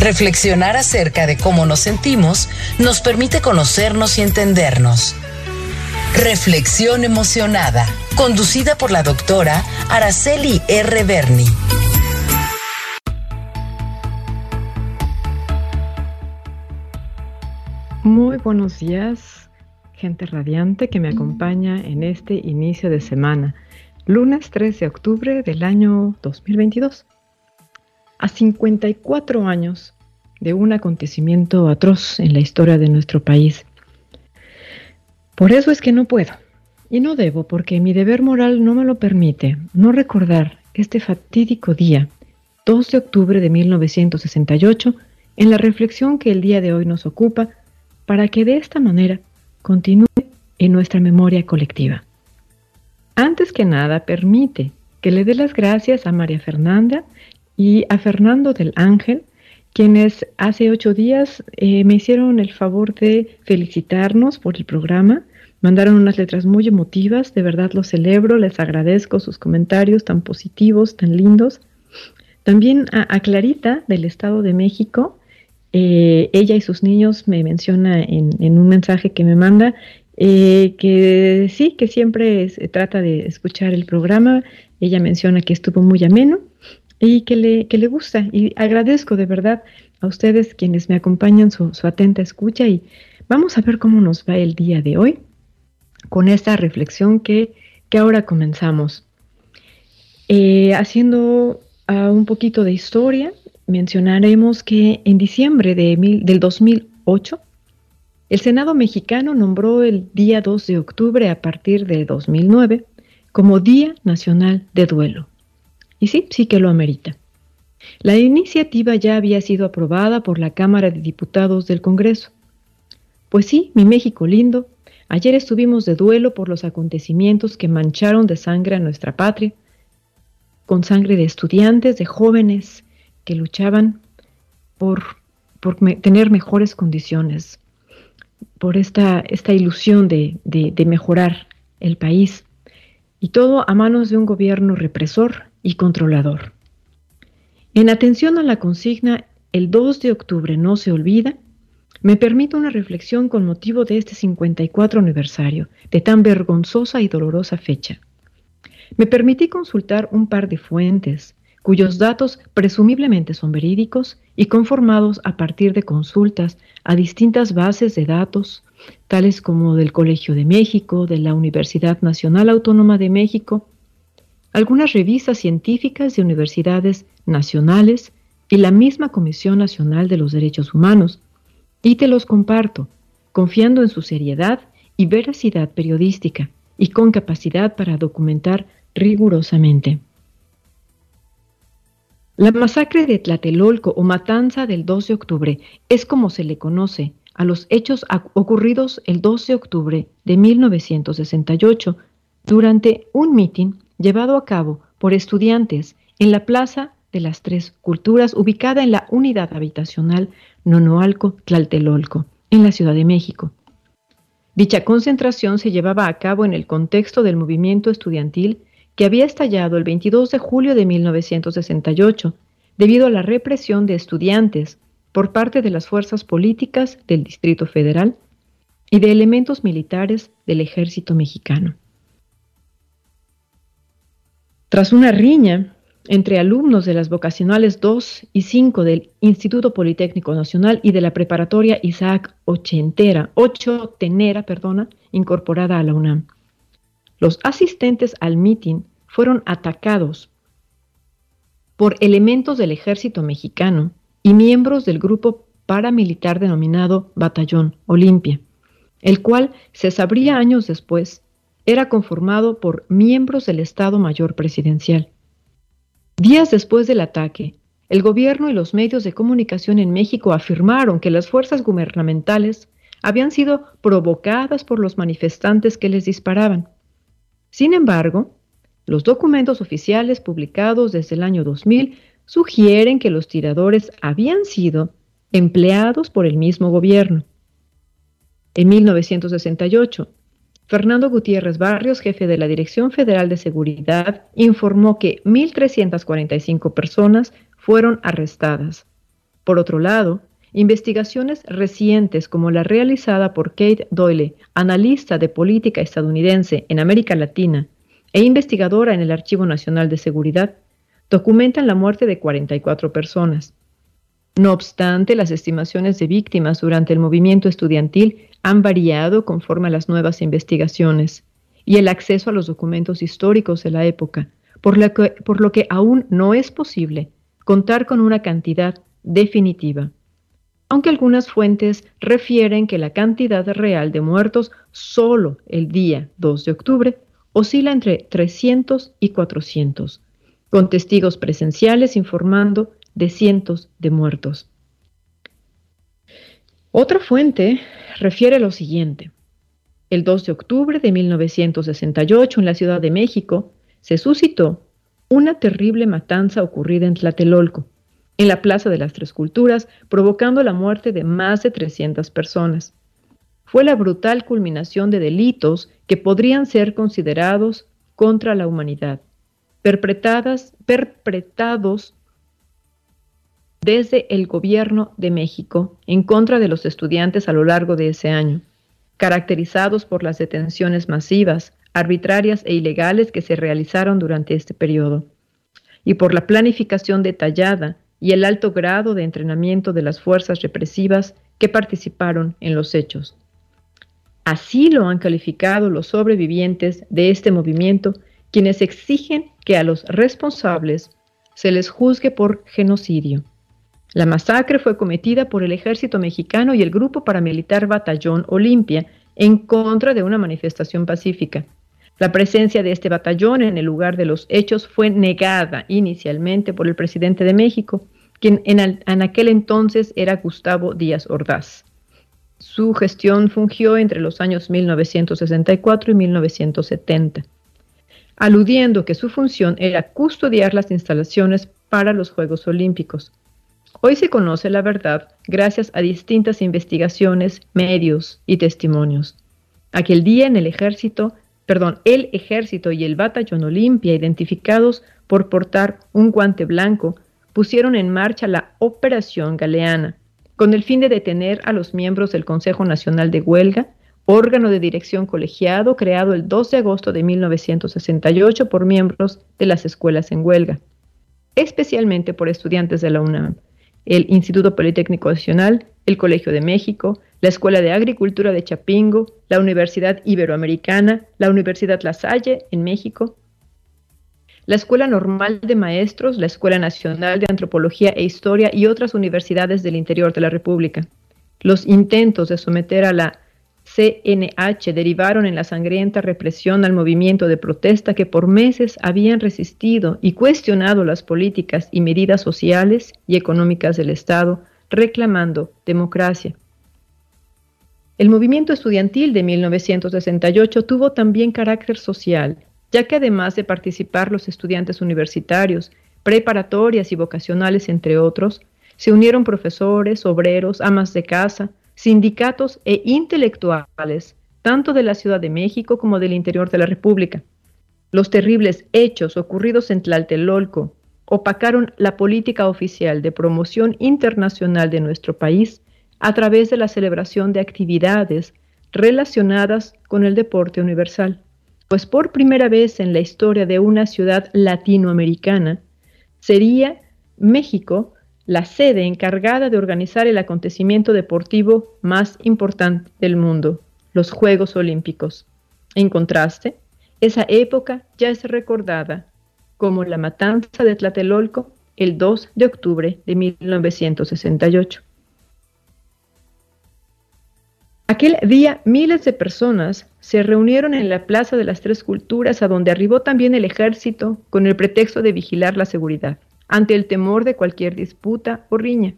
Reflexionar acerca de cómo nos sentimos nos permite conocernos y entendernos. Reflexión emocionada, conducida por la doctora Araceli R. Berni. Muy buenos días, gente radiante que me acompaña en este inicio de semana, lunes 3 de octubre del año 2022 a 54 años de un acontecimiento atroz en la historia de nuestro país. Por eso es que no puedo, y no debo, porque mi deber moral no me lo permite, no recordar este fatídico día, 2 de octubre de 1968, en la reflexión que el día de hoy nos ocupa, para que de esta manera continúe en nuestra memoria colectiva. Antes que nada, permite que le dé las gracias a María Fernanda y a Fernando del Ángel, quienes hace ocho días eh, me hicieron el favor de felicitarnos por el programa. Mandaron unas letras muy emotivas, de verdad los celebro, les agradezco sus comentarios tan positivos, tan lindos. También a, Clarita del Estado de México, eh, ella y sus niños me menciona en, un mensaje que me manda eh, que sí, que siempre trata de escuchar el programa. Ella menciona que estuvo muy ameno y que le, que le gusta. Y agradezco de verdad a ustedes quienes me acompañan su, atenta escucha y vamos a ver cómo nos va el día de hoy con esta reflexión que, que ahora comenzamos. Eh, haciendo uh, un poquito de historia, mencionaremos que en diciembre de del 2008, el Senado mexicano nombró el día 2 de octubre a partir de 2009 como Día Nacional de Duelo. Y sí, sí que lo amerita. La iniciativa ya había sido aprobada por la Cámara de Diputados del Congreso. Pues sí, mi México lindo, ayer estuvimos de duelo por los acontecimientos que mancharon de sangre a nuestra patria, con sangre de estudiantes, de jóvenes que luchaban por, tener mejores condiciones, por esta, esta ilusión de mejorar el país, y todo a manos de un gobierno represor y controlador. En atención a la consigna El 2 de octubre no se olvida, me permito una reflexión con motivo de este 54 aniversario de tan vergonzosa y dolorosa fecha. Me permití consultar un par de fuentes cuyos datos presumiblemente son verídicos y conformados a partir de consultas a distintas bases de datos, tales como del Colegio de México, de la Universidad Nacional Autónoma de México algunas revistas científicas de universidades nacionales y la misma Comisión Nacional de los Derechos Humanos. Y te los comparto, confiando en su seriedad y veracidad periodística y con capacidad para documentar rigurosamente. La masacre de Tlatelolco o matanza del 2 de octubre es como se le conoce a los hechos ocurridos el 12 de octubre de 1968 durante un mitin llevado a cabo por estudiantes en la Plaza de las Tres Culturas, ubicada en la unidad habitacional Nonoalco Tlaltelolco, en la Ciudad de México. Dicha concentración se llevaba a cabo en el contexto del movimiento estudiantil que había estallado el 22 de julio de 1968 debido a la represión de estudiantes por parte de las fuerzas políticas del Distrito Federal y de elementos militares del ejército mexicano. Tras una riña entre alumnos de las vocacionales 2 y 5 del Instituto Politécnico Nacional y de la preparatoria Isaac Ochentera, Ocho Tenera, perdona, incorporada a la UNAM. Los asistentes al mitin fueron atacados por elementos del ejército mexicano y miembros del grupo paramilitar denominado Batallón Olimpia, el cual se sabría años después era conformado por miembros del Estado Mayor Presidencial. Días después del ataque, el gobierno y los medios de comunicación en México afirmaron que las fuerzas gubernamentales habían sido provocadas por los manifestantes que les disparaban. Sin embargo, los documentos oficiales publicados desde el año 2000 sugieren que los tiradores habían sido empleados por el mismo gobierno. En 1968, Fernando Gutiérrez Barrios, jefe de la Dirección Federal de Seguridad, informó que 1.345 personas fueron arrestadas. Por otro lado, investigaciones recientes como la realizada por Kate Doyle, analista de política estadounidense en América Latina e investigadora en el Archivo Nacional de Seguridad, documentan la muerte de 44 personas. No obstante, las estimaciones de víctimas durante el movimiento estudiantil han variado conforme a las nuevas investigaciones y el acceso a los documentos históricos de la época, por, lo que aún no es posible contar con una cantidad definitiva. Aunque algunas fuentes refieren que la cantidad real de muertos solo el día 2 de octubre oscila entre 300 y 400, con testigos presenciales informando de cientos de muertos. Otra fuente refiere lo siguiente. El 2 de octubre de 1968 en la Ciudad de México se suscitó una terrible matanza ocurrida en Tlatelolco, en la Plaza de las Tres Culturas, provocando la muerte de más de 300 personas. Fue la brutal culminación de delitos que podrían ser considerados contra la humanidad, perpetradas, perpetrados desde el gobierno de México en contra de los estudiantes a lo largo de ese año, caracterizados por las detenciones masivas, arbitrarias e ilegales que se realizaron durante este periodo, y por la planificación detallada y el alto grado de entrenamiento de las fuerzas represivas que participaron en los hechos. Así lo han calificado los sobrevivientes de este movimiento, quienes exigen que a los responsables se les juzgue por genocidio. La masacre fue cometida por el ejército mexicano y el grupo paramilitar Batallón Olimpia en contra de una manifestación pacífica. La presencia de este batallón en el lugar de los hechos fue negada inicialmente por el presidente de México, quien en, aquel entonces era Gustavo Díaz Ordaz. Su gestión fungió entre los años 1964 y 1970, aludiendo que su función era custodiar las instalaciones para los Juegos Olímpicos. Hoy se conoce la verdad gracias a distintas investigaciones, medios y testimonios. Aquel día en el ejército, perdón, el ejército y el batallón Olimpia, identificados por portar un guante blanco, pusieron en marcha la Operación Galeana, con el fin de detener a los miembros del Consejo Nacional de Huelga, órgano de dirección colegiado creado el 2 de agosto de 1968 por miembros de las escuelas en huelga, especialmente por estudiantes de la UNAM el Instituto Politécnico Nacional, el Colegio de México, la Escuela de Agricultura de Chapingo, la Universidad Iberoamericana, la Universidad La Salle en México, la Escuela Normal de Maestros, la Escuela Nacional de Antropología e Historia y otras universidades del interior de la República. Los intentos de someter a la CNH derivaron en la sangrienta represión al movimiento de protesta que por meses habían resistido y cuestionado las políticas y medidas sociales y económicas del Estado, reclamando democracia. El movimiento estudiantil de 1968 tuvo también carácter social, ya que además de participar los estudiantes universitarios, preparatorias y vocacionales, entre otros, se unieron profesores, obreros, amas de casa, sindicatos e intelectuales, tanto de la Ciudad de México como del interior de la República. Los terribles hechos ocurridos en Tlaltelolco opacaron la política oficial de promoción internacional de nuestro país a través de la celebración de actividades relacionadas con el deporte universal, pues por primera vez en la historia de una ciudad latinoamericana sería México la sede encargada de organizar el acontecimiento deportivo más importante del mundo, los Juegos Olímpicos. En contraste, esa época ya es recordada como la matanza de Tlatelolco el 2 de octubre de 1968. Aquel día miles de personas se reunieron en la Plaza de las Tres Culturas, a donde arribó también el ejército con el pretexto de vigilar la seguridad ante el temor de cualquier disputa o riña.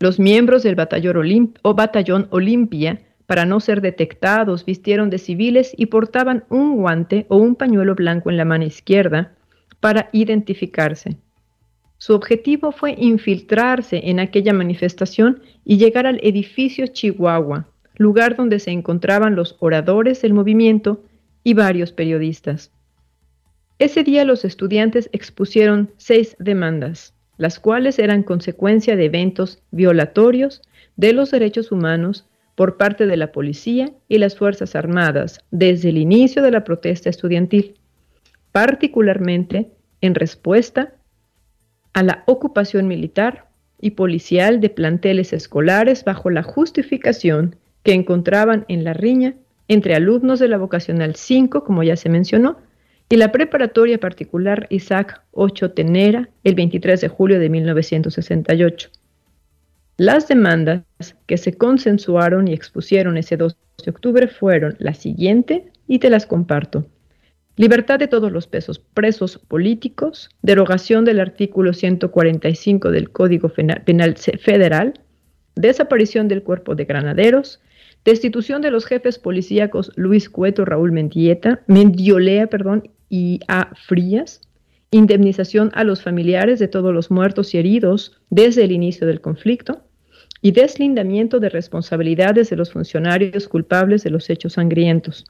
Los miembros del batallón, Olimpia, para no ser detectados, vistieron de civiles y portaban un guante o un pañuelo blanco en la mano izquierda para identificarse. Su objetivo fue infiltrarse en aquella manifestación y llegar al edificio Chihuahua, lugar donde se encontraban los oradores del movimiento y varios periodistas. Ese día los estudiantes expusieron seis demandas, las cuales eran consecuencia de eventos violatorios de los derechos humanos por parte de la policía y las Fuerzas Armadas desde el inicio de la protesta estudiantil, particularmente en respuesta a la ocupación militar y policial de planteles escolares bajo la justificación que encontraban en la riña entre alumnos de la vocacional 5, como ya se mencionó, y la preparatoria particular Isaac Ocho Tenera el 23 de julio de 1968. Las demandas que se consensuaron y expusieron ese 2 de octubre fueron la siguiente y te las comparto. Libertad de todos los pesos, presos políticos, derogación del artículo 145 del Código Penal Federal, desaparición del cuerpo de granaderos, destitución de los jefes policíacos Luis Cueto, Raúl Mendieta, Mendiolea perdón, y A. Frías, indemnización a los familiares de todos los muertos y heridos desde el inicio del conflicto y deslindamiento de responsabilidades de los funcionarios culpables de los hechos sangrientos.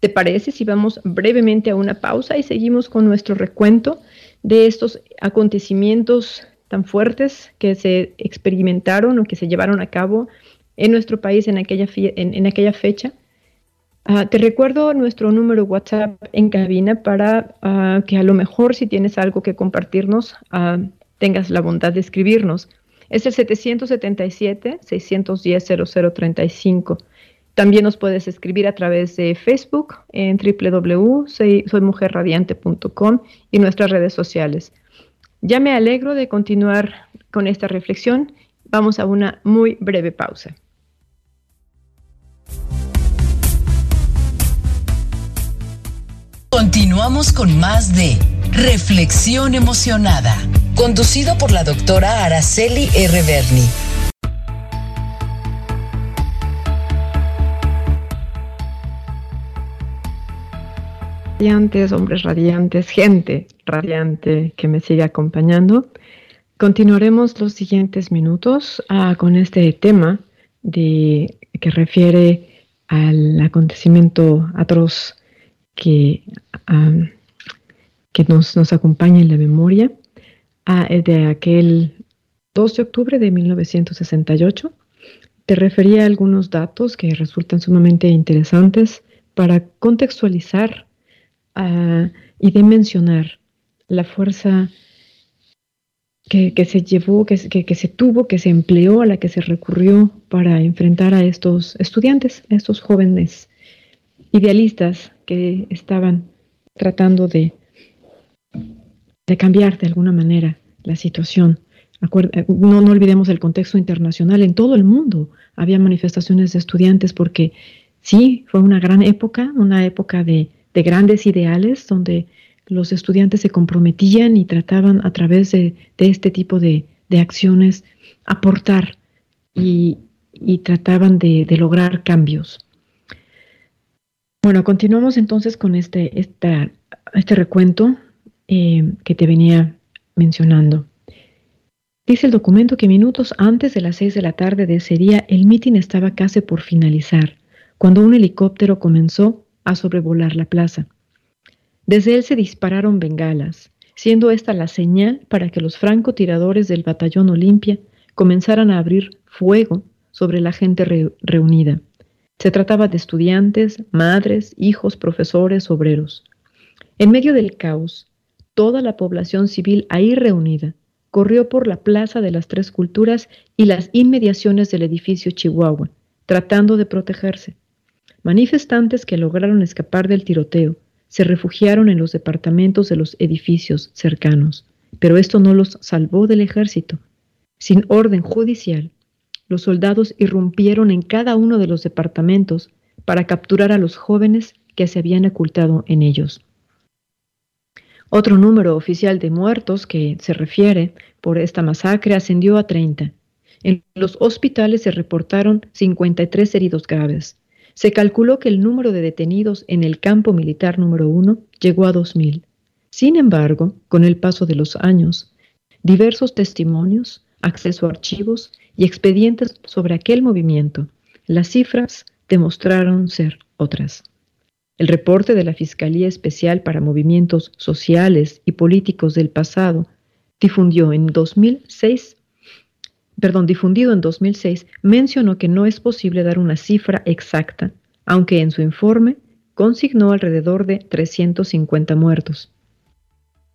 ¿Te parece si vamos brevemente a una pausa y seguimos con nuestro recuento de estos acontecimientos tan fuertes que se experimentaron o que se llevaron a cabo en nuestro país en aquella, en, aquella fecha. Ah, te recuerdo nuestro número WhatsApp en cabina para ah, que a lo mejor si tienes algo que compartirnos, ah, tengas la bondad de escribirnos. Es el 777-610-0035. También nos puedes escribir a través de Facebook en www.soymujerradiante.com y nuestras redes sociales. Ya me alegro de continuar con esta reflexión. Vamos a una muy breve pausa. Continuamos con más de Reflexión Emocionada, conducido por la doctora Araceli R. Berni. Radiantes, hombres radiantes, gente radiante que me sigue acompañando. Continuaremos los siguientes minutos ah, con este tema de, que refiere al acontecimiento atroz que, nos, acompaña en la memoria de aquel 2 de octubre de 1968. Te refería a algunos datos que resultan sumamente interesantes para contextualizar y dimensionar la fuerza que, se llevó, que, que, se tuvo, que se empleó, a la que se recurrió para enfrentar a estos estudiantes, a estos jóvenes idealistas que estaban tratando de, de cambiar de alguna manera la situación. No, no olvidemos el contexto internacional. En todo el mundo había manifestaciones de estudiantes porque sí, fue una gran época, una época de, de grandes ideales donde los estudiantes se comprometían y trataban a través de, de este tipo de, de, acciones aportar y, y trataban de, lograr cambios. Bueno, continuamos entonces con este, esta, este recuento eh, que te venía mencionando. Dice el documento que minutos antes de las seis de la tarde de ese día el mitin estaba casi por finalizar, cuando un helicóptero comenzó a sobrevolar la plaza. Desde él se dispararon bengalas, siendo esta la señal para que los francotiradores del batallón Olimpia comenzaran a abrir fuego sobre la gente reunida. Se trataba de estudiantes, madres, hijos, profesores, obreros. En medio del caos, toda la población civil ahí reunida corrió por la Plaza de las Tres Culturas y las inmediaciones del edificio Chihuahua, tratando de protegerse. Manifestantes que lograron escapar del tiroteo se refugiaron en los departamentos de los edificios cercanos, pero esto no los salvó del ejército. Sin orden judicial, los soldados irrumpieron en cada uno de los departamentos para capturar a los jóvenes que se habían ocultado en ellos. Otro número oficial de muertos que se refiere por esta masacre ascendió a 30, En los hospitales se reportaron 53 heridos graves. Se calculó que el número de detenidos en el campo militar número 1 llegó a 2.000. Sin embargo, con el paso de los años, diversos testimonios, acceso a archivos y expedientes sobre aquel movimiento, las cifras demostraron ser otras. El reporte de la Fiscalía Especial para Movimientos Sociales y Políticos del pasado difundió en 2006 perdón, difundido en 2006, mencionó que no es posible dar una cifra exacta, aunque en su informe consignó alrededor de 350 muertos.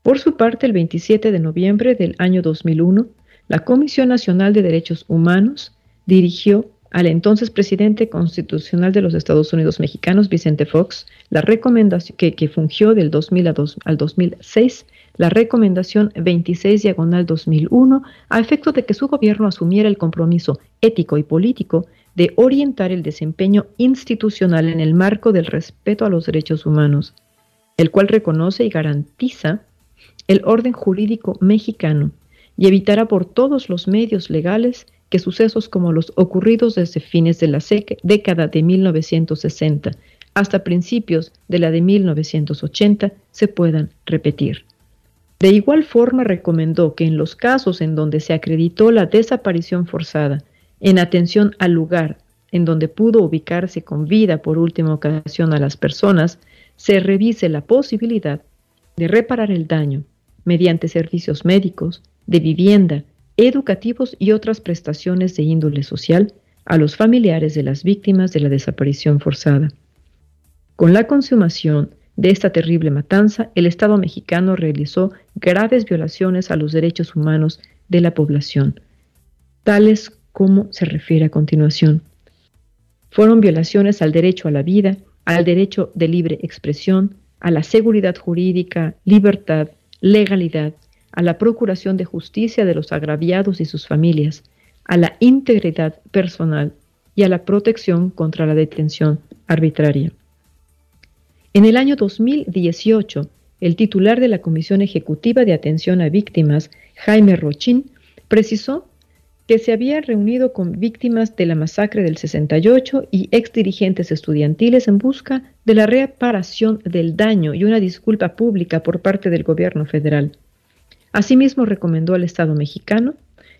Por su parte, el 27 de noviembre del año 2001, la Comisión Nacional de Derechos Humanos dirigió al entonces presidente constitucional de los Estados Unidos mexicanos, Vicente Fox, la recomendación que, fungió del 2000 al 2006 la recomendación 26 diagonal 2001 a efecto de que su gobierno asumiera el compromiso ético y político de orientar el desempeño institucional en el marco del respeto a los derechos humanos, el cual reconoce y garantiza el orden jurídico mexicano y evitará por todos los medios legales que sucesos como los ocurridos desde fines de la década de 1960 hasta principios de la de 1980 se puedan repetir. De igual forma recomendó que en los casos en donde se acreditó la desaparición forzada, en atención al lugar en donde pudo ubicarse con vida por última ocasión a las personas, se revise la posibilidad de reparar el daño mediante servicios médicos, de vivienda, educativos y otras prestaciones de índole social a los familiares de las víctimas de la desaparición forzada. Con la consumación de esta terrible matanza, el Estado mexicano realizó graves violaciones a los derechos humanos de la población, tales como se refiere a continuación. Fueron violaciones al derecho a la vida, al derecho de libre expresión, a la seguridad jurídica, libertad, legalidad, a la procuración de justicia de los agraviados y sus familias, a la integridad personal y a la protección contra la detención arbitraria. En el año 2018, el titular de la Comisión Ejecutiva de Atención a Víctimas, Jaime Rochín, precisó que se había reunido con víctimas de la masacre del 68 y exdirigentes estudiantiles en busca de la reparación del daño y una disculpa pública por parte del gobierno federal. Asimismo, recomendó al Estado mexicano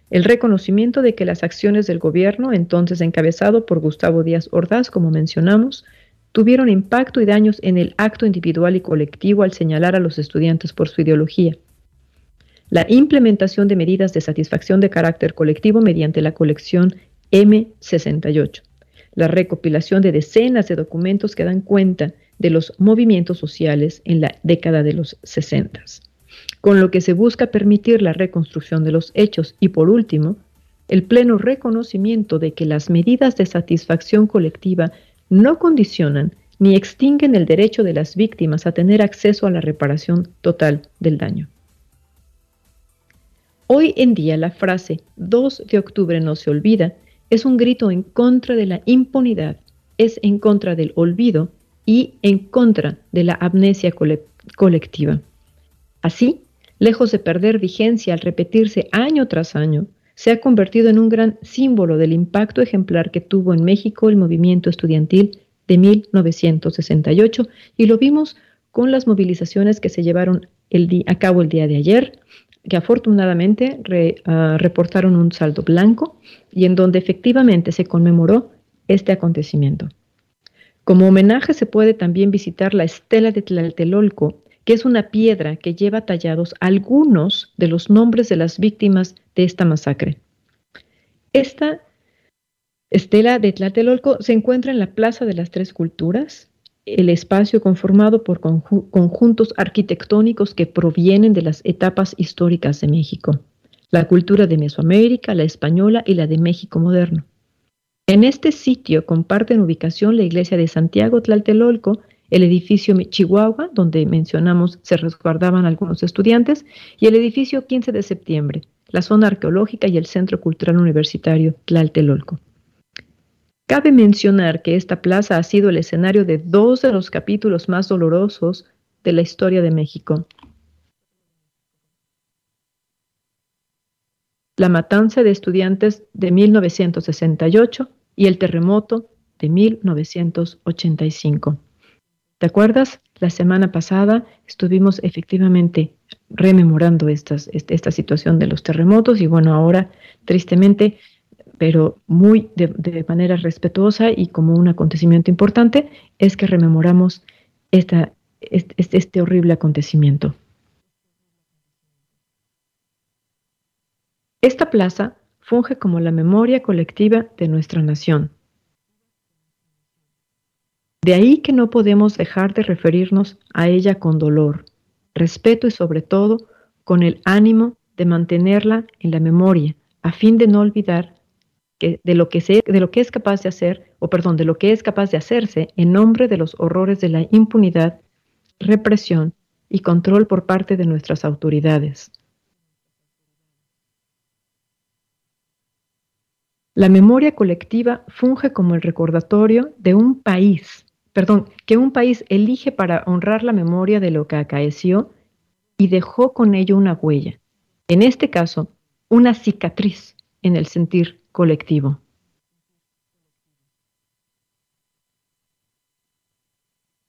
el reconocimiento de que las acciones del gobierno, entonces encabezado por Gustavo Díaz Ordaz, como mencionamos, tuvieron impacto y daños en el acto individual y colectivo al señalar a los estudiantes por su ideología. La implementación de medidas de satisfacción de carácter colectivo mediante la colección M68. La recopilación de decenas de documentos que dan cuenta de los movimientos sociales en la década de los 60, con lo que se busca permitir la reconstrucción de los hechos y, por último, el pleno reconocimiento de que las medidas de satisfacción colectiva no condicionan ni extinguen el derecho de las víctimas a tener acceso a la reparación total del daño. Hoy en día la frase 2 de octubre no se olvida es un grito en contra de la impunidad, es en contra del olvido y en contra de la amnesia colectiva. Así, lejos de perder vigencia al repetirse año tras año, se ha convertido en un gran símbolo del impacto ejemplar que tuvo en México el movimiento estudiantil de 1968 y lo vimos con las movilizaciones que se llevaron a cabo el día de ayer, que afortunadamente ah, reportaron un saldo blanco y en donde efectivamente se conmemoró este acontecimiento. Como homenaje se puede también visitar la estela de Tlaltelolco, que es una piedra que lleva tallados algunos de los nombres de las víctimas de esta masacre. Esta estela de Tlatelolco se encuentra en la Plaza de las Tres Culturas, el espacio conformado por conjuntos arquitectónicos que provienen de las etapas históricas de México, la cultura de Mesoamérica, la española y la de México moderno. En este sitio comparten ubicación la iglesia de Santiago Tlaltelolco el edificio Chihuahua, donde mencionamos se resguardaban algunos estudiantes, y el edificio 15 de septiembre, la zona arqueológica y el Centro Cultural Universitario Tlaltelolco. Cabe mencionar que esta plaza ha sido el escenario de dos de los capítulos más dolorosos de la historia de México. la matanza de estudiantes de 1968 y el terremoto de 1985. ¿Te acuerdas? La semana pasada estuvimos efectivamente rememorando estas, esta situación de los terremotos y bueno, ahora tristemente, pero muy de, manera respetuosa y como un acontecimiento importante, es que rememoramos esta, este, este horrible acontecimiento. Esta plaza funge como la memoria colectiva de nuestra nación. De ahí que no podemos dejar de referirnos a ella con dolor, respeto y sobre todo con el ánimo de mantenerla en la memoria, a fin de no olvidar de, lo que de lo que es capaz de hacer, o perdón, de lo que es capaz de hacerse en nombre de los horrores de la impunidad, represión y control por parte de nuestras autoridades. La memoria colectiva funge como el recordatorio de un país perdón, que un país elige para honrar la memoria de lo que acaeció y dejó con ello una huella. En este caso, una cicatriz en el sentir colectivo.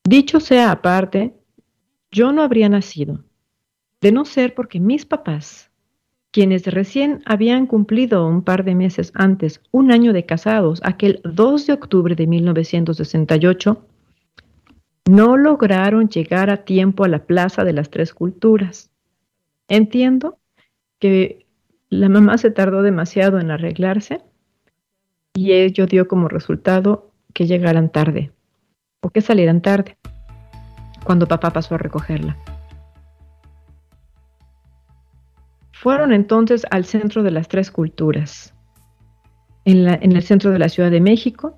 Dicho sea aparte, yo no habría nacido, de no ser porque mis papás, quienes recién habían cumplido un par de meses antes un año de casados, aquel 2 de octubre de 1968, no lograron llegar a tiempo a la Plaza de las Tres Culturas. Entiendo que la mamá se tardó demasiado en arreglarse y ello dio como resultado que llegaran tarde o que salieran tarde cuando papá pasó a recogerla. Fueron entonces al centro de las tres culturas, en, el centro de la Ciudad de México,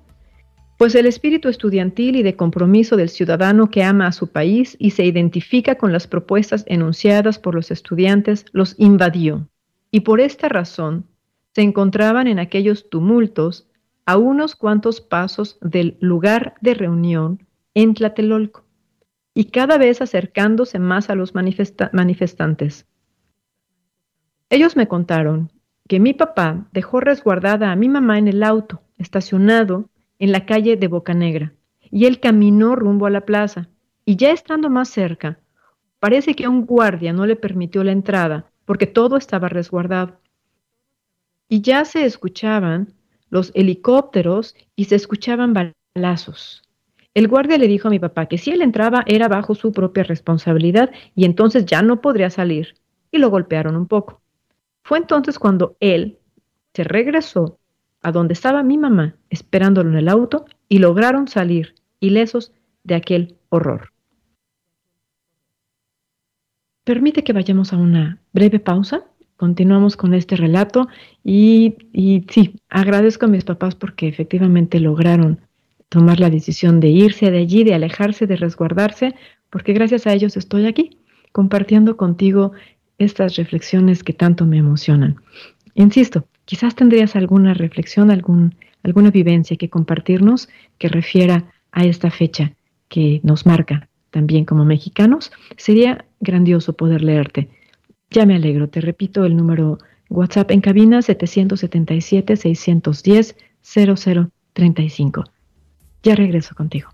pues el espíritu estudiantil y de compromiso del ciudadano que ama a su país y se identifica con las propuestas enunciadas por los estudiantes los invadió, y por esta razón se encontraban en aquellos tumultos a unos cuantos pasos del lugar de reunión en Tlatelolco, y cada vez acercándose más a los manifestantes. Ellos me contaron que mi papá dejó resguardada a mi mamá en el auto, estacionado en la calle de Boca Negra, y él caminó rumbo a la plaza, y ya estando más cerca, parece que un guardia no le permitió la entrada, porque todo estaba resguardado. Y ya se escuchaban los helicópteros y se escuchaban balazos. El guardia le dijo a mi papá que si él entraba era bajo su propia responsabilidad y entonces ya no podría salir, y lo golpearon un poco. Fue entonces cuando él se regresó a donde estaba mi mamá esperándolo en el auto y lograron salir ilesos de aquel horror. Permite que vayamos a una breve pausa. Continuamos con este relato y, y sí, agradezco a mis papás porque efectivamente lograron tomar la decisión de irse de allí, de alejarse, de resguardarse, porque gracias a ellos estoy aquí compartiendo contigo estas reflexiones que tanto me emocionan. Insisto, Quizás tendrías alguna reflexión, algún, alguna vivencia que compartirnos que refiera a esta fecha que nos marca también como mexicanos. Sería grandioso poder leerte. Ya me alegro, te repito el número WhatsApp en cabina 777-610-0035. Ya regreso contigo.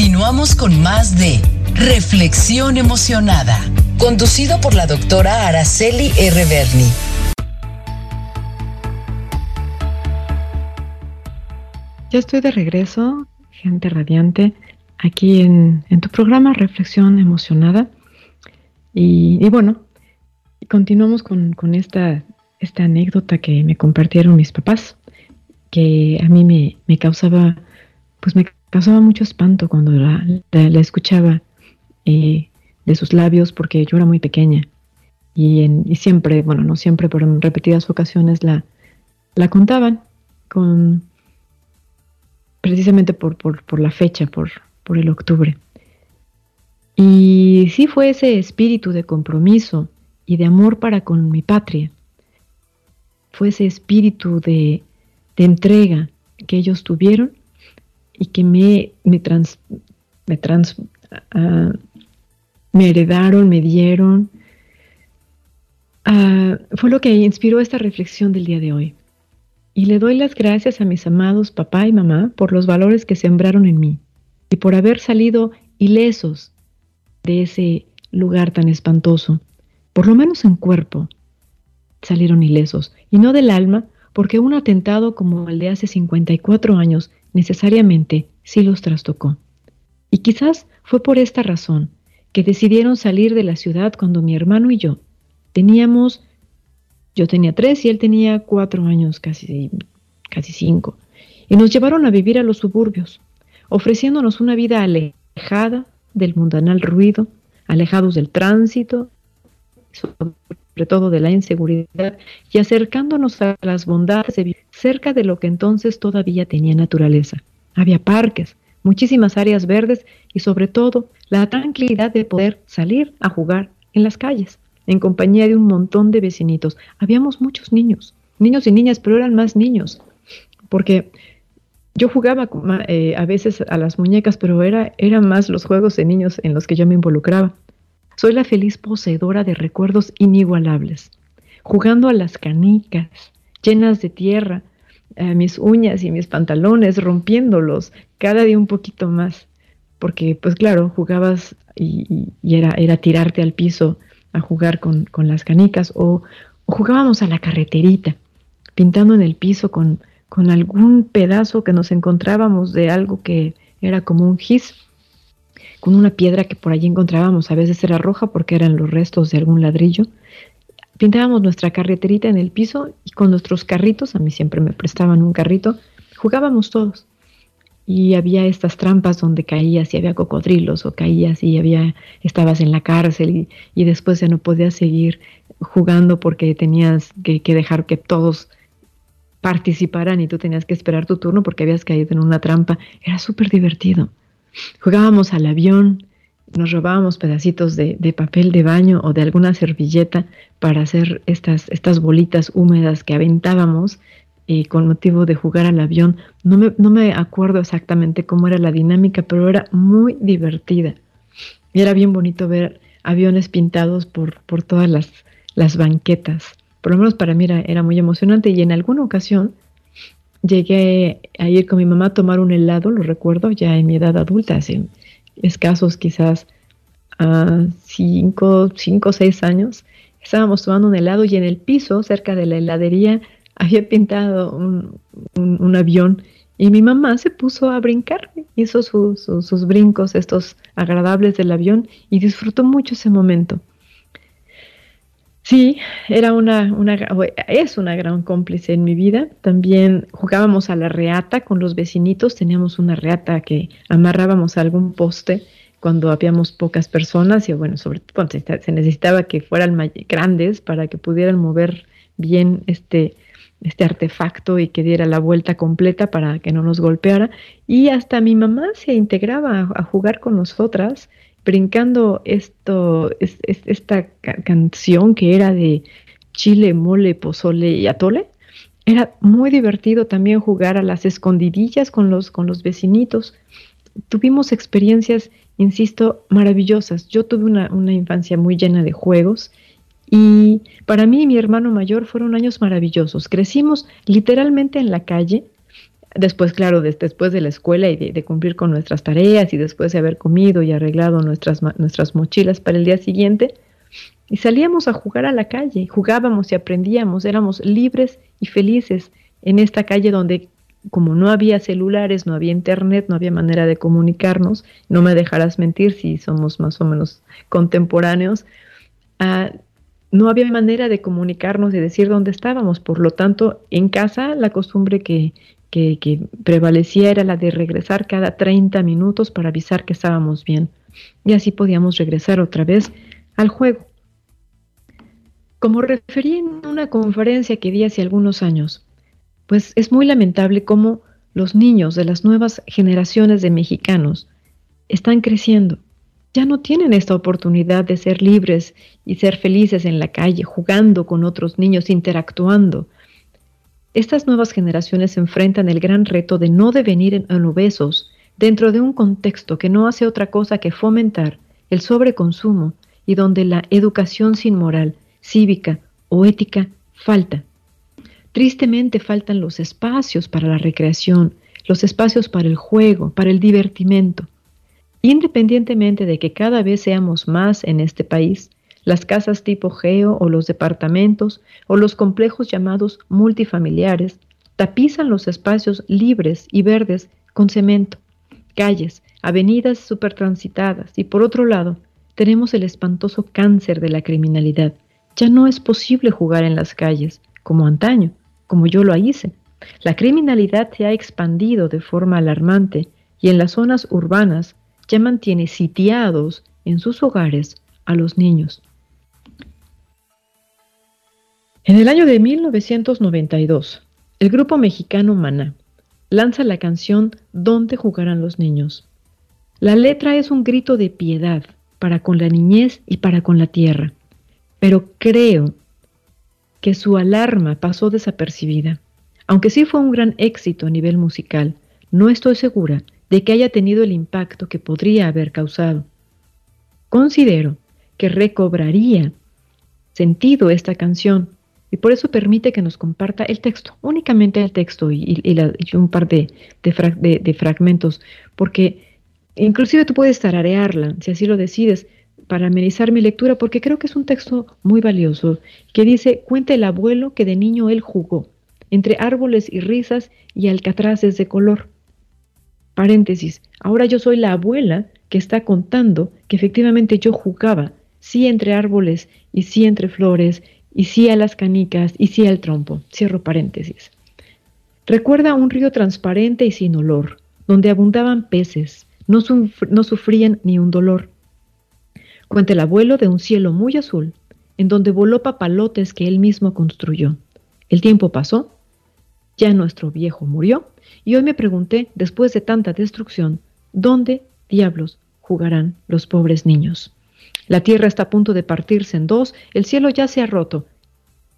Continuamos con más de Reflexión emocionada, conducido por la doctora Araceli R. Berni. Ya estoy de regreso, gente radiante, aquí en, tu programa Reflexión emocionada. Y, bueno, continuamos con, esta, anécdota que me compartieron mis papás, que a mí me, me causaba, pues me causaba mucho espanto cuando la, la escuchaba de sus labios porque yo era muy pequeña y, en, siempre, bueno, no siempre, pero en repetidas ocasiones la, la contaban con precisamente por, por, la fecha, por, por el octubre. Y sí fue ese espíritu de compromiso y de amor para con mi patria. Fue ese espíritu de, de entrega que ellos tuvieron y que me, me, trans, me trans, ah, me heredaron, me dieron, ah, fue lo que inspiró esta reflexión del día de hoy. Y le doy las gracias a mis amados papá y mamá por los valores que sembraron en mí y por haber salido ilesos de ese lugar tan espantoso, por lo menos en cuerpo, salieron ilesos, y no del alma, porque un atentado como el de hace 54 años necesariamente sí los trastocó. Y quizás fue por esta razón que decidieron salir de la ciudad cuando mi hermano y yo teníamos, yo tenía tres y él tenía cuatro años, casi, casi cinco, y nos llevaron a vivir a los suburbios, ofreciéndonos una vida alejada del mundanal ruido, alejados del tránsito, sobre todo de la inseguridad, y acercándonos a las bondades de cerca de lo que entonces todavía tenía naturaleza. Había parques, muchísimas áreas verdes y sobre todo la tranquilidad de poder salir a jugar en las calles, en compañía de un montón de vecinitos. Habíamos muchos niños, niños y niñas, pero eran más niños, porque yo jugaba eh, a veces a las muñecas, pero era, eran más los juegos de niños en los que yo me involucraba. Soy la feliz poseedora de recuerdos inigualables, jugando a las canicas, llenas de tierra, mis uñas y mis pantalones, rompiéndolos cada día un poquito más, porque pues claro, jugabas y, era, era, tirarte al piso a jugar con, las canicas o, jugábamos a la carreterita, pintando en el piso con, con algún pedazo que nos encontrábamos de algo que era como un gis, con una piedra que por allí encontrábamos, a veces era roja porque eran los restos de algún ladrillo, Pintábamos nuestra carreterita en el piso y con nuestros carritos, a mí siempre me prestaban un carrito, jugábamos todos. Y había estas trampas donde caías y había cocodrilos o caías y había, estabas en la cárcel y, después ya no podías seguir jugando porque tenías que, que dejar que todos participaran y tú tenías que esperar tu turno porque habías caído en una trampa. Era súper divertido. Jugábamos al avión, nos robábamos pedacitos de, papel de baño o de alguna servilleta para hacer estas, estas bolitas húmedas que aventábamos eh, con motivo de jugar al avión. No me, no me acuerdo exactamente cómo era la dinámica, pero era muy divertida. Y era bien bonito ver aviones pintados por, por todas las, las banquetas. Por lo menos para mí era, era muy emocionante y en alguna ocasión llegué a ir con mi mamá a tomar un helado, lo recuerdo, ya en mi edad adulta, así escasos quizás a cinco, cinco o seis años, estábamos tomando un helado y en el piso, cerca de la heladería, había pintado un, avión y mi mamá se puso a brincar, hizo sus brincos, estos agradables del avión y disfrutó mucho ese momento. Sí, era una, una, es una gran cómplice en mi vida. También jugábamos a la reata con los vecinitos. Teníamos una reata que amarrábamos a algún poste cuando habíamos pocas personas y bueno, sobre todo cuando se necesitaba que fueran grandes para que pudieran mover bien este, este artefacto y que diera la vuelta completa para que no nos golpeara. Y hasta mi mamá se integraba a jugar con nosotras brincando esto, esta canción que era de chile, mole, pozole y atole. Era muy divertido también jugar a las escondidillas con los, con los vecinitos. Tuvimos experiencias, insisto, maravillosas. Yo tuve una, una infancia muy llena de juegos y para mí y mi hermano mayor fueron años maravillosos. Crecimos literalmente en la calle, Después, claro, después de la escuela y de, cumplir con nuestras tareas y después de haber comido y arreglado nuestras, nuestras mochilas para el día siguiente, y salíamos a jugar a la calle, jugábamos y aprendíamos, éramos libres y felices en esta calle donde como no había celulares, no había internet, no había manera de comunicarnos, no me dejarás mentir si somos más o menos contemporáneos, ah, no había manera de comunicarnos y decir dónde estábamos. Por lo tanto, en casa la costumbre que, que, prevalecía era la de regresar cada 30 minutos para avisar que estábamos bien. Y así podíamos regresar otra vez al juego. Como referí en una conferencia que di hace algunos años, pues es muy lamentable cómo los niños de las nuevas generaciones de mexicanos están creciendo. Ya no tienen esta oportunidad de ser libres y ser felices en la calle, jugando con otros niños, interactuando, estas nuevas generaciones enfrentan el gran reto de no devenir en obesos dentro de un contexto que no hace otra cosa que fomentar el sobreconsumo y donde la educación sin moral, cívica o ética falta. Tristemente faltan los espacios para la recreación, los espacios para el juego, para el divertimento. Independientemente de que cada vez seamos más en este país, las casas tipo geo o los departamentos o los complejos llamados multifamiliares tapizan los espacios libres y verdes con cemento, calles, avenidas supertransitadas y por otro lado tenemos el espantoso cáncer de la criminalidad. Ya no es posible jugar en las calles como antaño, como yo lo hice. La criminalidad se ha expandido de forma alarmante y en las zonas urbanas ya mantiene sitiados en sus hogares a los niños. En el año de 1992, el grupo mexicano Maná lanza la canción ¿Dónde jugarán los niños? La letra es un grito de piedad para con la niñez y para con la tierra, pero creo que su alarma pasó desapercibida. Aunque sí fue un gran éxito a nivel musical, no estoy segura de que haya tenido el impacto que podría haber causado. Considero que recobraría sentido esta canción y por eso permite que nos comparta el texto, únicamente el texto y, un par de, fragmentos, porque inclusive tú puedes tararearla, si así lo decides, para amenizar mi lectura, porque creo que es un texto muy valioso, que dice, cuenta el abuelo que de niño él jugó, entre árboles y risas y alcatraces de color. Paréntesis, ahora yo soy la abuela que está contando que efectivamente yo jugaba, sí entre árboles y sí entre flores y sí a las canicas, y sí al trompo. Cierro paréntesis. Recuerda un río transparente y sin olor, donde abundaban peces, no, no sufrían ni un dolor. Cuenta el abuelo de un cielo muy azul, en donde voló papalotes que él mismo construyó. El tiempo pasó, ya nuestro viejo murió, y hoy me pregunté, después de tanta destrucción, ¿dónde diablos jugarán los pobres niños? La tierra está a punto de partirse en dos, el cielo ya se ha roto,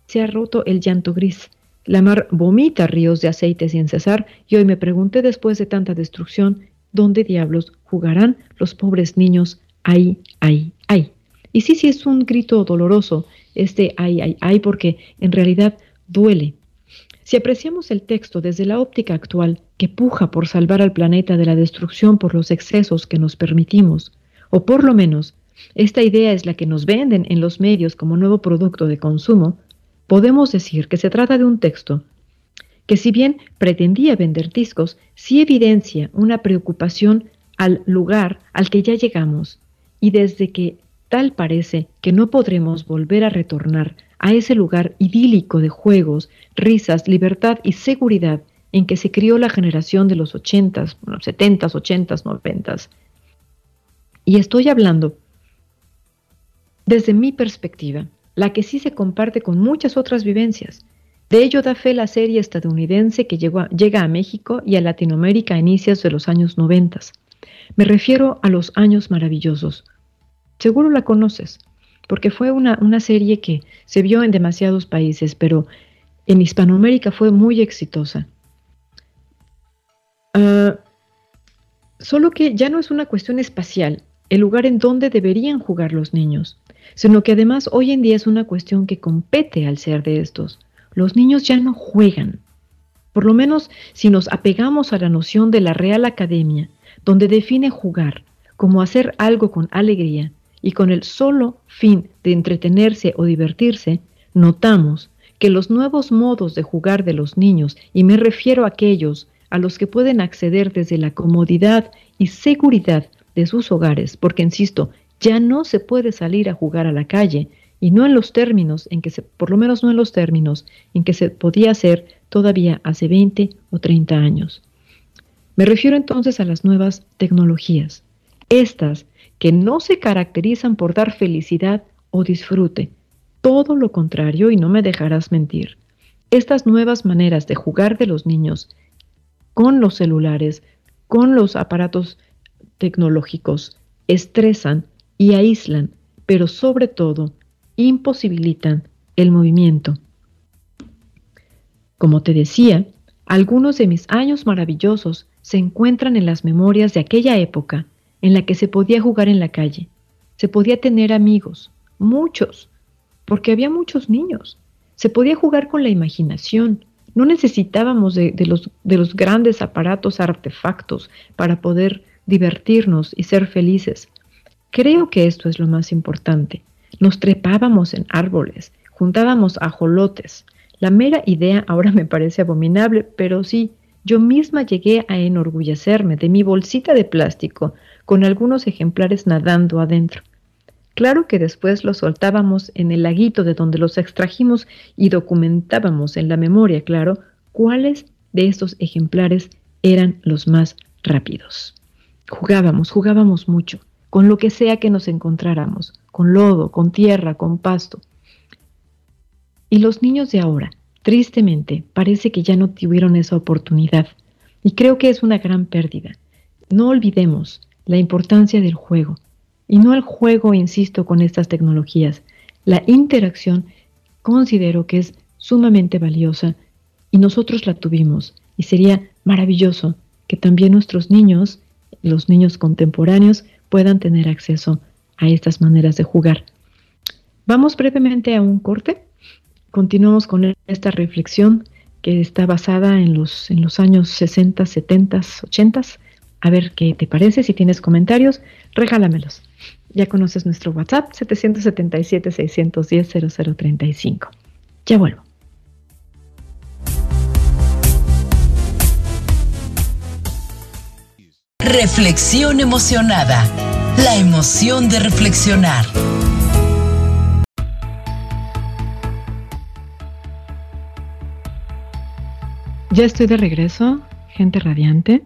se ha roto el llanto gris. La mar vomita ríos de aceite sin cesar y hoy me pregunté después de tanta destrucción, ¿dónde diablos jugarán los pobres niños? Ay, ay, ay. Y sí, sí es un grito doloroso, este ay, ay, ay, porque en realidad duele. Si apreciamos el texto desde la óptica actual, que puja por salvar al planeta de la destrucción por los excesos que nos permitimos, o por lo menos esta idea es la que nos venden en los medios como nuevo producto de consumo, podemos decir que se trata de un texto que si bien pretendía vender discos, sí evidencia una preocupación al lugar al que ya llegamos y desde que tal parece que no podremos volver a retornar a ese lugar idílico de juegos, risas, libertad y seguridad en que se crió la generación de los ochentas, bueno, setentas, ochentas, noventas. Y estoy hablando desde mi perspectiva, la que sí se comparte con muchas otras vivencias. De ello da fe la serie estadounidense que llega a México y a Latinoamérica a inicios de los años 90. Me refiero a Los Años Maravillosos. Seguro la conoces, porque fue una, serie que se vio en demasiados países, pero en Hispanoamérica fue muy exitosa. Ah, solo que ya no es una cuestión espacial, el lugar en donde deberían jugar los niños sino que además hoy en día es una cuestión que compete al ser de estos. Los niños ya no juegan. Por lo menos si nos apegamos a la noción de la Real Academia, donde define jugar como hacer algo con alegría y con el solo fin de entretenerse o divertirse, notamos que los nuevos modos de jugar de los niños, y me refiero a aquellos a los que pueden acceder desde la comodidad y seguridad de sus hogares, porque insisto, ya no se puede salir a jugar a la calle y no en los términos en que se, por lo menos no en los términos en que se podía hacer todavía hace 20 o 30 años. Me refiero entonces a las nuevas tecnologías, estas que no se caracterizan por dar felicidad o disfrute, todo lo contrario y no me dejarás mentir. Estas nuevas maneras de jugar de los niños con los celulares, con los aparatos tecnológicos, estresan y aíslan, pero sobre todo imposibilitan el movimiento. Como te decía, Algunos de mis años maravillosos se encuentran en las memorias de aquella época en la que se podía jugar en la calle, se podía tener amigos, muchos, porque había muchos niños, se podía jugar con la imaginación, no necesitábamos de, de los grandes aparatos artefactos para poder divertirnos y ser felices. Creo que esto es lo más importante. Nos trepábamos en árboles, juntábamos ajolotes. La mera idea ahora me parece abominable, pero sí, yo misma llegué a enorgullecerme de mi bolsita de plástico con algunos ejemplares nadando adentro. Claro que después los soltábamos en el laguito de donde los extrajimos y documentábamos en la memoria, claro, cuáles de estos ejemplares eran los más rápidos. Jugábamos, jugábamos mucho, con lo que sea que nos encontráramos, con lodo, con tierra, con pasto. Y los niños de ahora, tristemente, parece que ya no tuvieron esa oportunidad. Y creo que es una gran pérdida. No olvidemos la importancia del juego, y no el juego, insisto, con estas tecnologías. La interacción considero que es sumamente valiosa y nosotros la tuvimos y sería maravilloso que también nuestros niños, los niños contemporáneos, puedan tener acceso a estas maneras de jugar. Vamos brevemente a un corte. Continuamos con esta reflexión que está basada en los, en los años 60, 70, 80. A ver qué te parece. Si tienes comentarios, regálamelos. Ya conoces nuestro WhatsApp 777-610-0035. Ya vuelvo. Reflexión emocionada. La emoción de reflexionar. Ya estoy de regreso, gente radiante.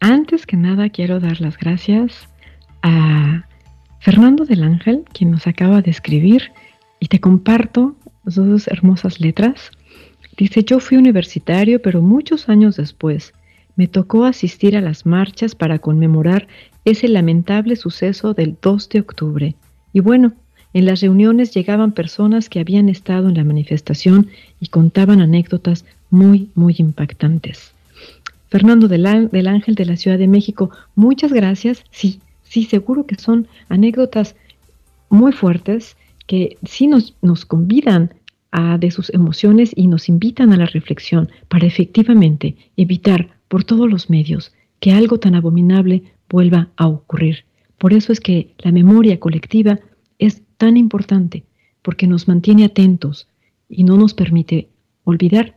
Antes que nada quiero dar las gracias a Fernando del Ángel, quien nos acaba de escribir, y te comparto sus hermosas letras. Dice, yo fui universitario, pero muchos años después me tocó asistir a las marchas para conmemorar ese lamentable suceso del 2 de octubre. Y bueno, en las reuniones llegaban personas que habían estado en la manifestación y contaban anécdotas muy, muy impactantes. Fernando del, Ángel de la Ciudad de México, muchas gracias. Sí, sí, seguro que son anécdotas muy fuertes que sí nos, nos convidan a de sus emociones y nos invitan a la reflexión para efectivamente evitar por todos los medios que algo tan abominable vuelva a ocurrir. Por eso es que la memoria colectiva es tan importante, porque nos mantiene atentos y no nos permite olvidar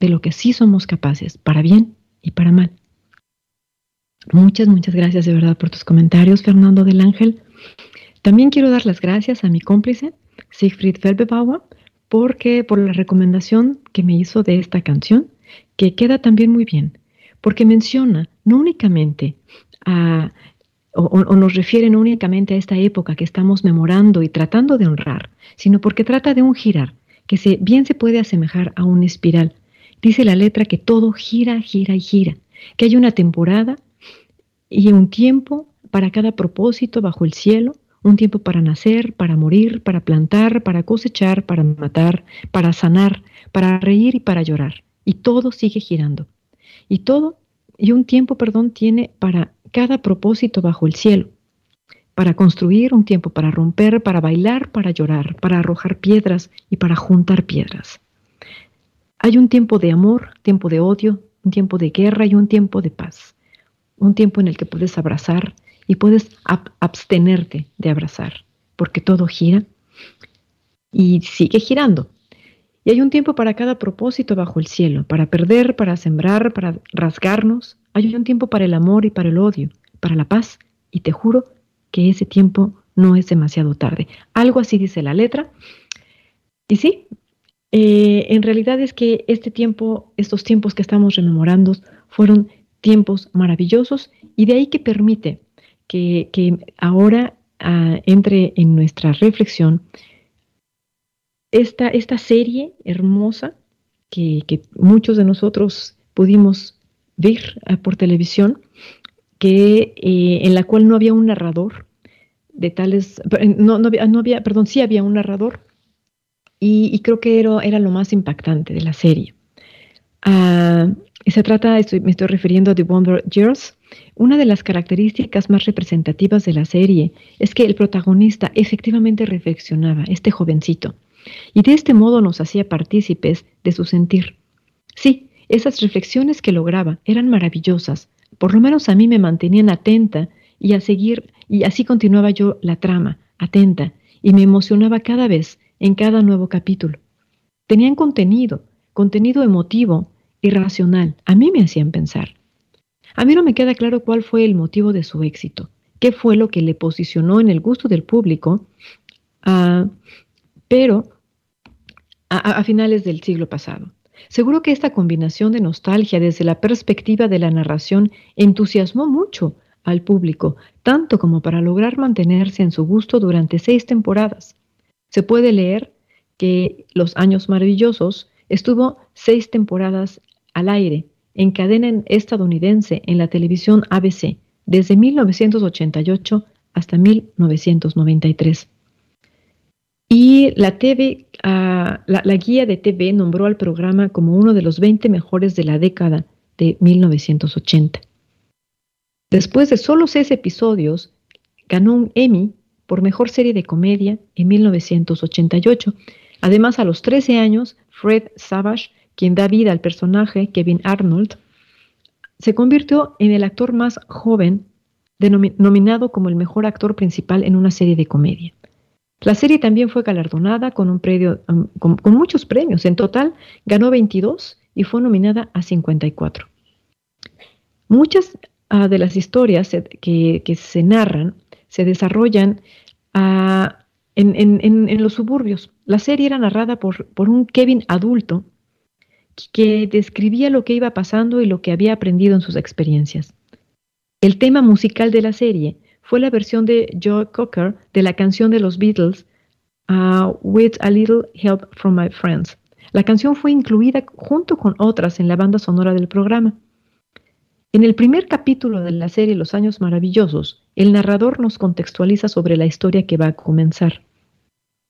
de lo que sí somos capaces, para bien y para mal. Muchas, muchas gracias de verdad por tus comentarios, Fernando del Ángel. También quiero dar las gracias a mi cómplice, Siegfried Felbebauer, porque por la recomendación que me hizo de esta canción, que queda también muy bien, porque menciona no únicamente a, o, nos refiere no únicamente a esta época que estamos memorando y tratando de honrar, sino porque trata de un girar, que bien se puede asemejar a una espiral. Dice la letra que todo gira, gira y gira, que hay una temporada y un tiempo para cada propósito bajo el cielo, un tiempo para nacer, para morir, para plantar, para cosechar, para matar, para sanar, para reír y para llorar. Y todo sigue girando. Y todo, y un tiempo, perdón, tiene para cada propósito bajo el cielo. Para construir, un tiempo para romper, para bailar, para llorar, para arrojar piedras y para juntar piedras. Hay un tiempo de amor, tiempo de odio, un tiempo de guerra y un tiempo de paz un tiempo en el que puedes abrazar y puedes abstenerte de abrazar, porque todo gira y sigue girando. Y hay un tiempo para cada propósito bajo el cielo, para perder, para sembrar, para rasgarnos. Hay un tiempo para el amor y para el odio, para la paz. Y te juro que ese tiempo no es demasiado tarde. Algo así dice la letra. Y sí, eh, en realidad es que este tiempo, estos tiempos que estamos rememorando, fueron tiempos maravillosos y de ahí que permite que, ahora ah, entre en nuestra reflexión esta, esta serie hermosa que, muchos de nosotros pudimos ver ah, por televisión, que, eh, en la cual no había un narrador de tales, no, no, no había, perdón, sí había un narrador y, creo que era, era lo más impactante de la serie Ah, se trata, me estoy refiriendo a The Wonder Years. Una de las características más representativas de la serie es que el protagonista efectivamente reflexionaba, este jovencito, y de este modo nos hacía partícipes de su sentir. Sí, esas reflexiones que lograba eran maravillosas, por lo menos a mí me mantenían atenta y a seguir, y así continuaba yo la trama, atenta, y me emocionaba cada vez en cada nuevo capítulo. Tenían contenido, contenido emotivo y racional. A mí me hacían pensar. A mí no me queda claro cuál fue el motivo de su éxito, qué fue lo que le posicionó en el gusto del público, ah, pero a finales del siglo pasado. Seguro que esta combinación de nostalgia desde la perspectiva de la narración entusiasmó mucho al público, tanto como para lograr mantenerse en su gusto durante seis temporadas. Se puede leer que Los Años Maravillosos estuvo seis temporadas al aire en cadena estadounidense en la televisión ABC desde 1988 hasta 1993. Y la TV, ah, la, la, guía de TV nombró al programa como uno de los 20 mejores de la década de 1980. Después de solo seis episodios, ganó un Emmy por mejor serie de comedia en 1988. Además, a los 13 años, Fred Savage, quien da vida al personaje Kevin Arnold, se convirtió en el actor más joven nominado como el mejor actor principal en una serie de comedia. La serie también fue galardonada con, um, muchos premios. En total ganó 22 y fue nominada a 54. Muchas ah, de las historias que, se narran se desarrollan ah, en, los suburbios. La serie era narrada por, por un Kevin adulto que describía lo que iba pasando y lo que había aprendido en sus experiencias. El tema musical de la serie fue la versión de Joe Cocker de la canción de los Beatles, uh, With a Little Help from My Friends. La canción fue incluida junto con otras en la banda sonora del programa. En el primer capítulo de la serie Los Años Maravillosos, el narrador nos contextualiza sobre la historia que va a comenzar.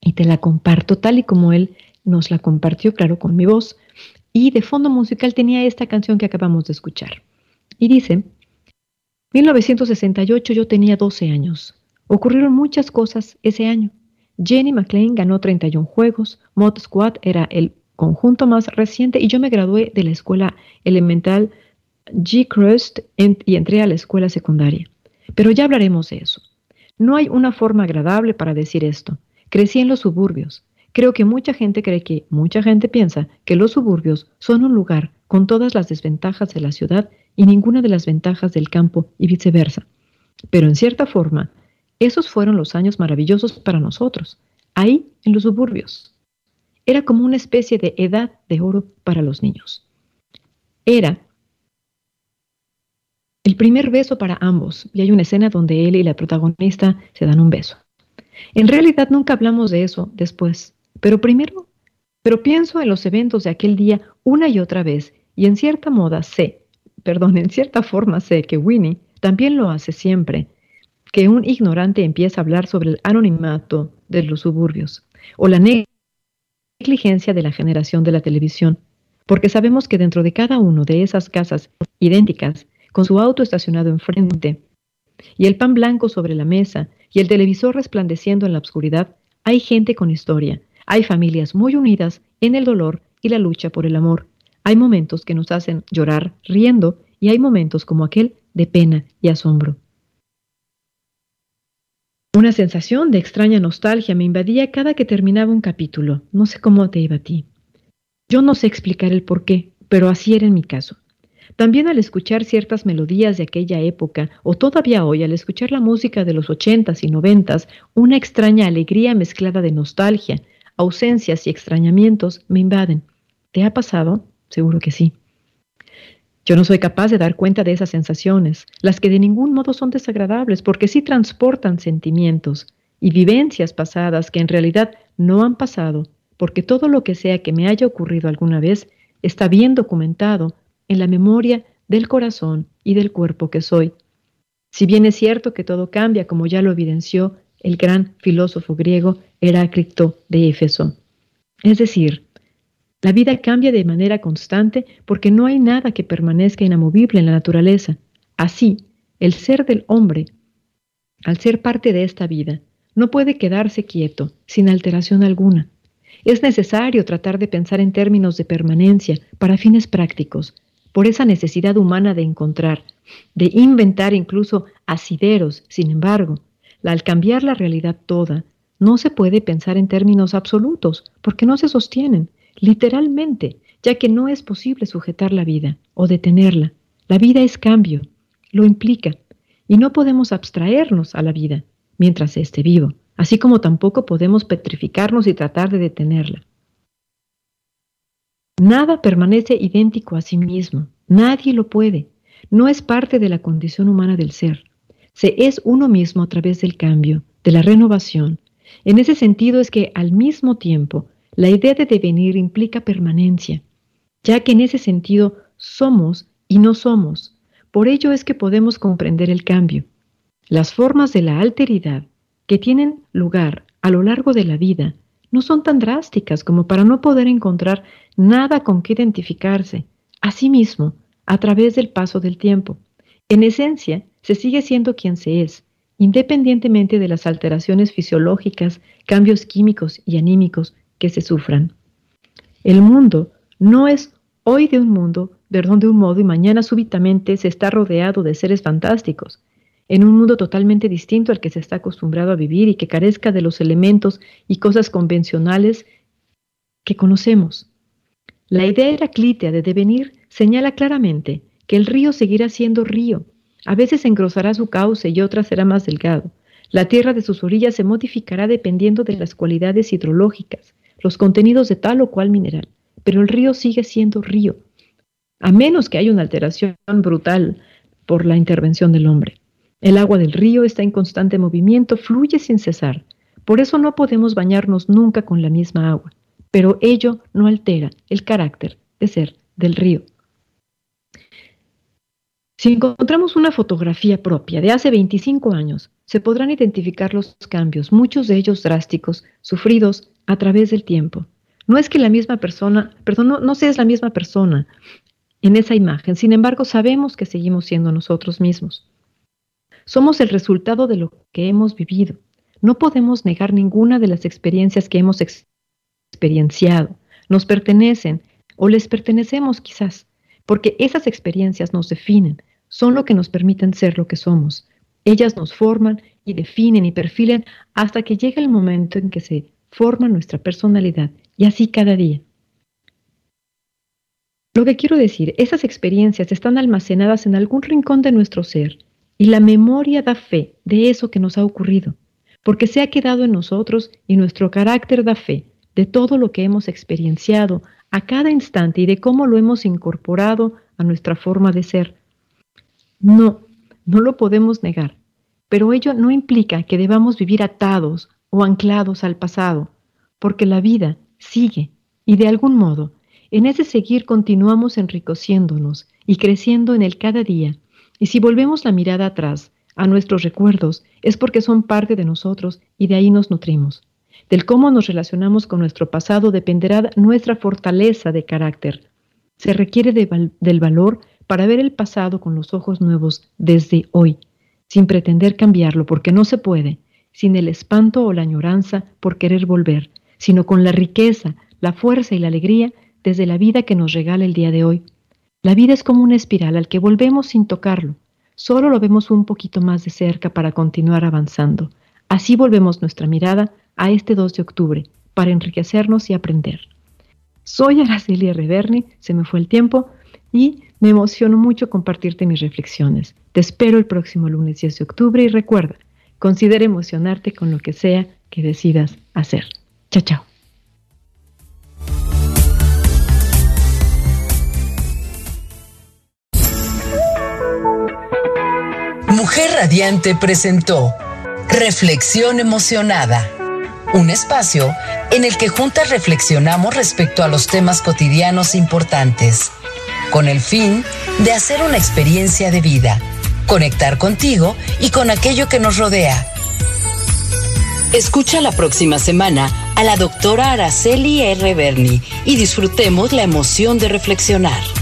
Y te la comparto tal y como él nos la compartió, claro, con mi voz. Y de fondo musical tenía esta canción que acabamos de escuchar. Y dice, 1968 yo tenía 12 años. Ocurrieron muchas cosas ese año. Jenny McLean ganó 31 juegos, Mod Squad era el conjunto más reciente y yo me gradué de la escuela elemental G. Crust y entré a la escuela secundaria. Pero ya hablaremos de eso. No hay una forma agradable para decir esto. Crecí en los suburbios. Creo que mucha gente cree que, mucha gente piensa que los suburbios son un lugar con todas las desventajas de la ciudad y ninguna de las ventajas del campo y viceversa. Pero en cierta forma, esos fueron los años maravillosos para nosotros, ahí en los suburbios. Era como una especie de edad de oro para los niños. Era el primer beso para ambos, y hay una escena donde él y la protagonista se dan un beso. En realidad nunca hablamos de eso después, pero primero, pero pienso en los eventos de aquel día una y otra vez, y en cierta moda sé perdón, en cierta forma sé que Winnie también lo hace siempre, que un ignorante empieza a hablar sobre el anonimato de los suburbios o la negligencia de la generación de la televisión, porque sabemos que dentro de cada uno de esas casas idénticas, con su auto estacionado enfrente, y el pan blanco sobre la mesa, y el televisor resplandeciendo en la oscuridad, hay gente con historia, hay familias muy unidas en el dolor y la lucha por el amor, hay momentos que nos hacen llorar riendo y hay momentos como aquel de pena y asombro. Una sensación de extraña nostalgia me invadía cada que terminaba un capítulo. No sé cómo te iba a ti. Yo no sé explicar el por qué, pero así era en mi caso. También al escuchar ciertas melodías de aquella época, o todavía hoy al escuchar la música de los ochentas y noventas, una extraña alegría mezclada de nostalgia, ausencias y extrañamientos me invaden. ¿Te ha pasado? Seguro que sí. Yo no soy capaz de dar cuenta de esas sensaciones, las que de ningún modo son desagradables, porque sí transportan sentimientos y vivencias pasadas que en realidad no han pasado, porque todo lo que sea que me haya ocurrido alguna vez está bien documentado en la memoria del corazón y del cuerpo que soy. Si bien es cierto que todo cambia, como ya lo evidenció el gran filósofo griego Heráclito de Éfeso. Es decir, La vida cambia de manera constante porque no hay nada que permanezca inamovible en la naturaleza. Así, el ser del hombre, al ser parte de esta vida, no puede quedarse quieto, sin alteración alguna. Es necesario tratar de pensar en términos de permanencia para fines prácticos, por esa necesidad humana de encontrar, de inventar incluso asideros. Sin embargo, al cambiar la realidad toda, no se puede pensar en términos absolutos, porque no se sostienen, literalmente, ya que no es posible sujetar la vida o detenerla. La vida es cambio, lo implica, y no podemos abstraernos a la vida mientras esté vivo, así como tampoco podemos petrificarnos y tratar de detenerla. Nada permanece idéntico a sí mismo, nadie lo puede, no es parte de la condición humana del ser. Se es uno mismo a través del cambio, de la renovación. En ese sentido es que al mismo tiempo la idea de devenir implica permanencia, ya que en ese sentido somos y no somos. Por ello es que podemos comprender el cambio. Las formas de la alteridad que tienen lugar a lo largo de la vida no son tan drásticas como para no poder encontrar nada con que identificarse a sí mismo a través del paso del tiempo. En esencia, se sigue siendo quien se es, independientemente de las alteraciones fisiológicas, cambios químicos y anímicos que se sufran. El mundo no es hoy de un mundo, perdón, de un modo y mañana súbitamente se está rodeado de seres fantásticos, en un mundo totalmente distinto al que se está acostumbrado a vivir y que carezca de los elementos y cosas convencionales que conocemos. La idea heraclítea de devenir señala claramente que el río seguirá siendo río, a veces engrosará su cauce y otras será más delgado. La tierra de sus orillas se modificará dependiendo de las cualidades hidrológicas, los contenidos de tal o cual mineral, pero el río sigue siendo río, a menos que haya una alteración brutal por la intervención del hombre. El agua del río está en constante movimiento, fluye sin cesar. Por eso no podemos bañarnos nunca con la misma agua, pero ello no altera el carácter de ser del río. Si encontramos una fotografía propia de hace 25 años, se podrán identificar los cambios, muchos de ellos drásticos, sufridos a través del tiempo. No es que la misma persona, perdón, no, no seas la misma persona en esa imagen, sin embargo sabemos que seguimos siendo nosotros mismos. Somos el resultado de lo que hemos vivido. No podemos negar ninguna de las experiencias que hemos experienciado. Nos pertenecen o les pertenecemos quizás, porque esas experiencias nos definen, son lo que nos permiten ser lo que somos. Ellas nos forman y definen y perfilan hasta que llega el momento en que se forma nuestra personalidad y así cada día. Lo que quiero decir, esas experiencias están almacenadas en algún rincón de nuestro ser y la memoria da fe de eso que nos ha ocurrido, porque se ha quedado en nosotros y nuestro carácter da fe de todo lo que hemos experienciado a cada instante y de cómo lo hemos incorporado a nuestra forma de ser. No, no lo podemos negar, pero ello no implica que debamos vivir atados o anclados al pasado, porque la vida sigue y de algún modo en ese seguir continuamos enriqueciéndonos y creciendo en el cada día. Y si volvemos la mirada atrás a nuestros recuerdos, es porque son parte de nosotros y de ahí nos nutrimos. Del cómo nos relacionamos con nuestro pasado dependerá nuestra fortaleza de carácter. Se requiere del valor para ver el pasado con los ojos nuevos desde hoy, sin pretender cambiarlo, porque no se puede, sin el espanto o la añoranza por querer volver, sino con la riqueza, la fuerza y la alegría desde la vida que nos regala el día de hoy. La vida es como una espiral al que volvemos sin tocarlo, solo lo vemos un poquito más de cerca para continuar avanzando. Así volvemos nuestra mirada a este 2 de octubre, para enriquecernos y aprender. Soy Araceli Reverni, se me fue el tiempo y me emociono mucho compartirte mis reflexiones. Te espero el próximo lunes 10 de octubre y recuerda, considera emocionarte con lo que sea que decidas hacer. Chao, chao. Mujer Radiante presentó Reflexión Emocionada, un espacio en el que juntas reflexionamos respecto a los temas cotidianos importantes, con el fin de hacer una experiencia de vida, conectar contigo y con aquello que nos rodea. Escucha la próxima semana a la doctora Araceli R. Berni y disfrutemos la emoción de reflexionar.